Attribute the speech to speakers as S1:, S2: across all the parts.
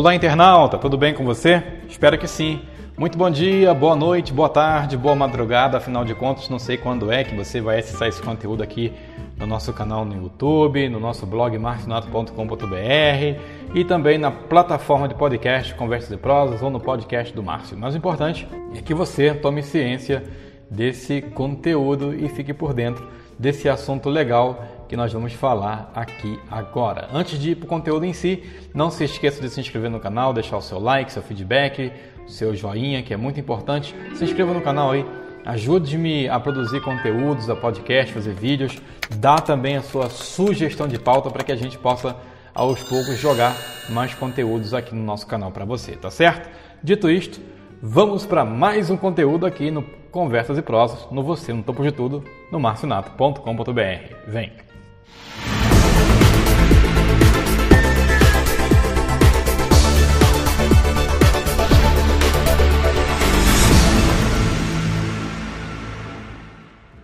S1: Olá, internauta, tudo bem com você? Espero que sim. Muito bom dia, boa noite, boa tarde, boa madrugada. Afinal de contas, não sei quando é que você vai acessar esse conteúdo aqui no nosso canal no YouTube, no nosso blog marcionato.com.br e também na plataforma de podcast Conversas e Prosas ou no podcast do Márcio. Mas o importante é que você tome ciência desse conteúdo e fique por dentro desse assunto legal que nós vamos falar aqui agora. Antes de ir para o conteúdo em si, não se esqueça de se inscrever no canal, deixar o seu like, seu feedback, seu joinha, que é muito importante. Se inscreva no canal aí, ajude-me a produzir conteúdos, a podcast, fazer vídeos. Dá também a sua sugestão de pauta para que a gente possa aos poucos jogar mais conteúdos aqui no nosso canal para você, tá certo? Dito isto, vamos para mais um conteúdo aqui no Conversas e Prosas, no Você no Topo de Tudo, no marcionato.com.br. Vem!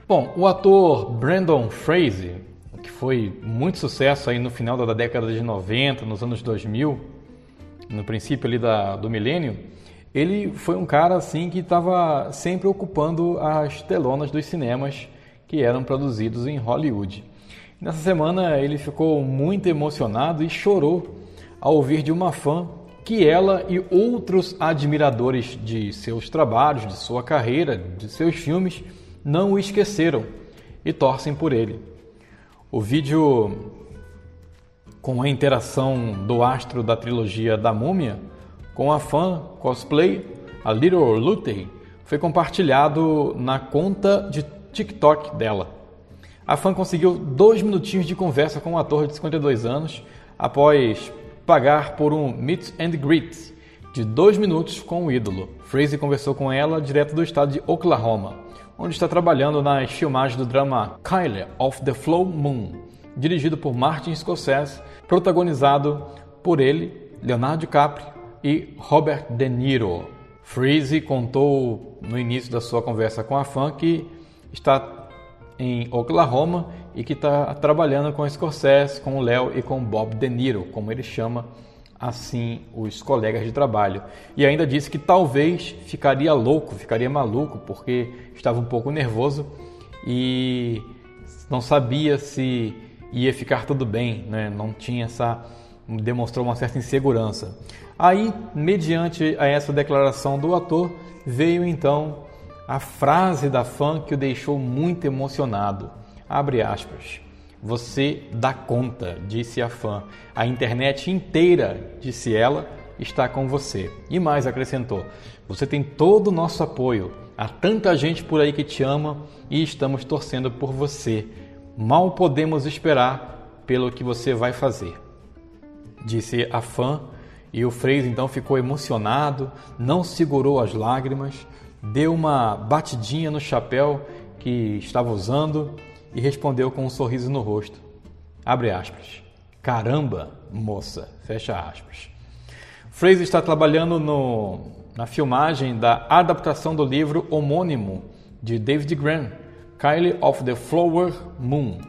S1: Bom, o ator Brandon Fraser, que foi muito sucesso aí no final da década de 90, nos anos 2000, no princípio ali da, do milênio, ele foi um cara assim que estava sempre ocupando as telonas dos cinemas que eram produzidos em Hollywood. Nessa semana ele ficou muito emocionado e chorou ao ouvir de uma fã que ela e outros admiradores de seus trabalhos, de sua carreira, de seus filmes, não o esqueceram e torcem por ele. O vídeo com a interação do astro da trilogia da Múmia com a fã cosplay, a Little Luthey, foi compartilhado na conta de TikTok dela. A fã conseguiu dois minutinhos de conversa com o ator de 52 anos após pagar por um meet and greet de dois minutos com o ídolo. Fraser conversou com ela direto do estado de Oklahoma onde está trabalhando nas filmagens do drama Kylie of the Flow Moon, dirigido por Martin Scorsese, protagonizado por ele, Leonardo DiCaprio e Robert De Niro. Freeze contou no início da sua conversa com a fã que está em Oklahoma e que está trabalhando com Scorsese, com o Léo e com Bob De Niro, como ele chama assim os colegas de trabalho. E ainda disse que talvez ficaria louco, ficaria maluco, porque estava um pouco nervoso e não sabia se ia ficar tudo bem, né? não tinha essa. demonstrou uma certa insegurança. Aí, mediante a essa declaração do ator, veio então a frase da fã que o deixou muito emocionado. Abre aspas. Você dá conta, disse a fã. A internet inteira, disse ela, está com você. E mais acrescentou: Você tem todo o nosso apoio. Há tanta gente por aí que te ama e estamos torcendo por você. Mal podemos esperar pelo que você vai fazer. Disse a fã, e o Freire então ficou emocionado, não segurou as lágrimas, deu uma batidinha no chapéu que estava usando e respondeu com um sorriso no rosto. Abre aspas. Caramba, moça. Fecha aspas. Fraser está trabalhando no, na filmagem da adaptação do livro homônimo de David Graham, Kylie of the Flower Moon.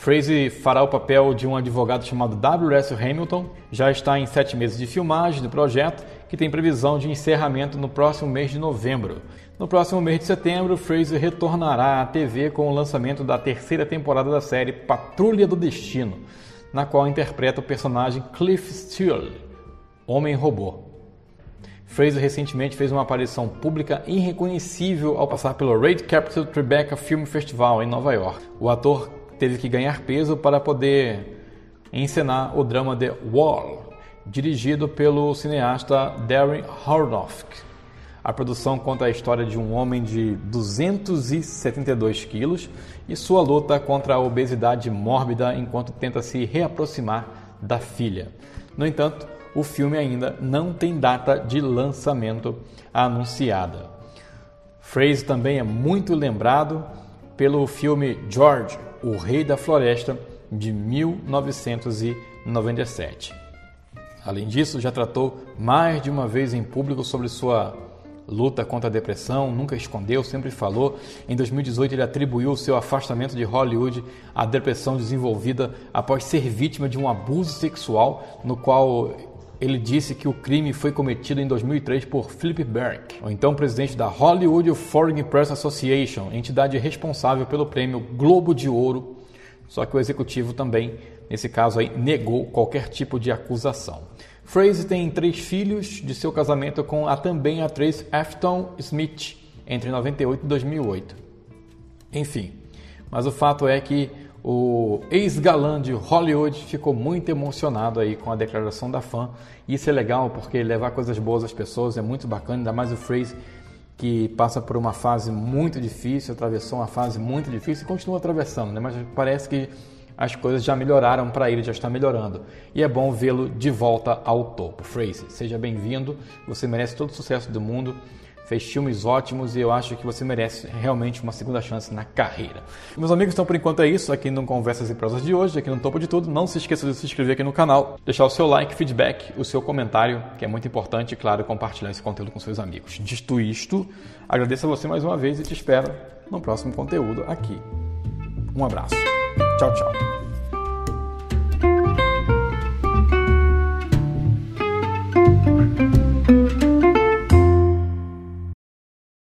S1: Fraser fará o papel de um advogado chamado W.S. Hamilton. Já está em sete meses de filmagem do projeto, que tem previsão de encerramento no próximo mês de novembro. No próximo mês de setembro, Fraser retornará à TV com o lançamento da terceira temporada da série Patrulha do Destino, na qual interpreta o personagem Cliff Steele, Homem-Robô. Fraser recentemente fez uma aparição pública irreconhecível ao passar pelo Red Capital Tribeca Film Festival em Nova York. O ator teve que ganhar peso para poder encenar o drama The Wall, dirigido pelo cineasta Darren Aronofsky. A produção conta a história de um homem de 272 quilos e sua luta contra a obesidade mórbida enquanto tenta se reaproximar da filha. No entanto, o filme ainda não tem data de lançamento anunciada. Fraser também é muito lembrado pelo filme George, o Rei da Floresta, de 1997. Além disso, já tratou mais de uma vez em público sobre sua luta contra a depressão, nunca escondeu, sempre falou. Em 2018, ele atribuiu o seu afastamento de Hollywood à depressão desenvolvida após ser vítima de um abuso sexual, no qual ele disse que o crime foi cometido em 2003 por Philip Berk, o então presidente da Hollywood Foreign Press Association, entidade responsável pelo prêmio Globo de Ouro. Só que o executivo também, nesse caso aí, negou qualquer tipo de acusação. Fraser tem três filhos de seu casamento com a também atriz Afton Smith entre 98 e 2008. Enfim, mas o fato é que o ex-galã de Hollywood ficou muito emocionado aí com a declaração da fã. Isso é legal porque levar coisas boas às pessoas é muito bacana, ainda mais o Fraser que passa por uma fase muito difícil, atravessou uma fase muito difícil e continua atravessando, né? mas parece que as coisas já melhoraram para ele, já está melhorando. E é bom vê-lo de volta ao topo. Fraser, seja bem-vindo, você merece todo o sucesso do mundo fez filmes ótimos e eu acho que você merece realmente uma segunda chance na carreira. Meus amigos, então por enquanto é isso aqui no Conversas e Prosas de hoje, aqui no Topo de Tudo. Não se esqueça de se inscrever aqui no canal, deixar o seu like, feedback, o seu comentário, que é muito importante, e claro, compartilhar esse conteúdo com seus amigos. Dito isto, agradeço a você mais uma vez e te espero no próximo conteúdo aqui. Um abraço. Tchau, tchau.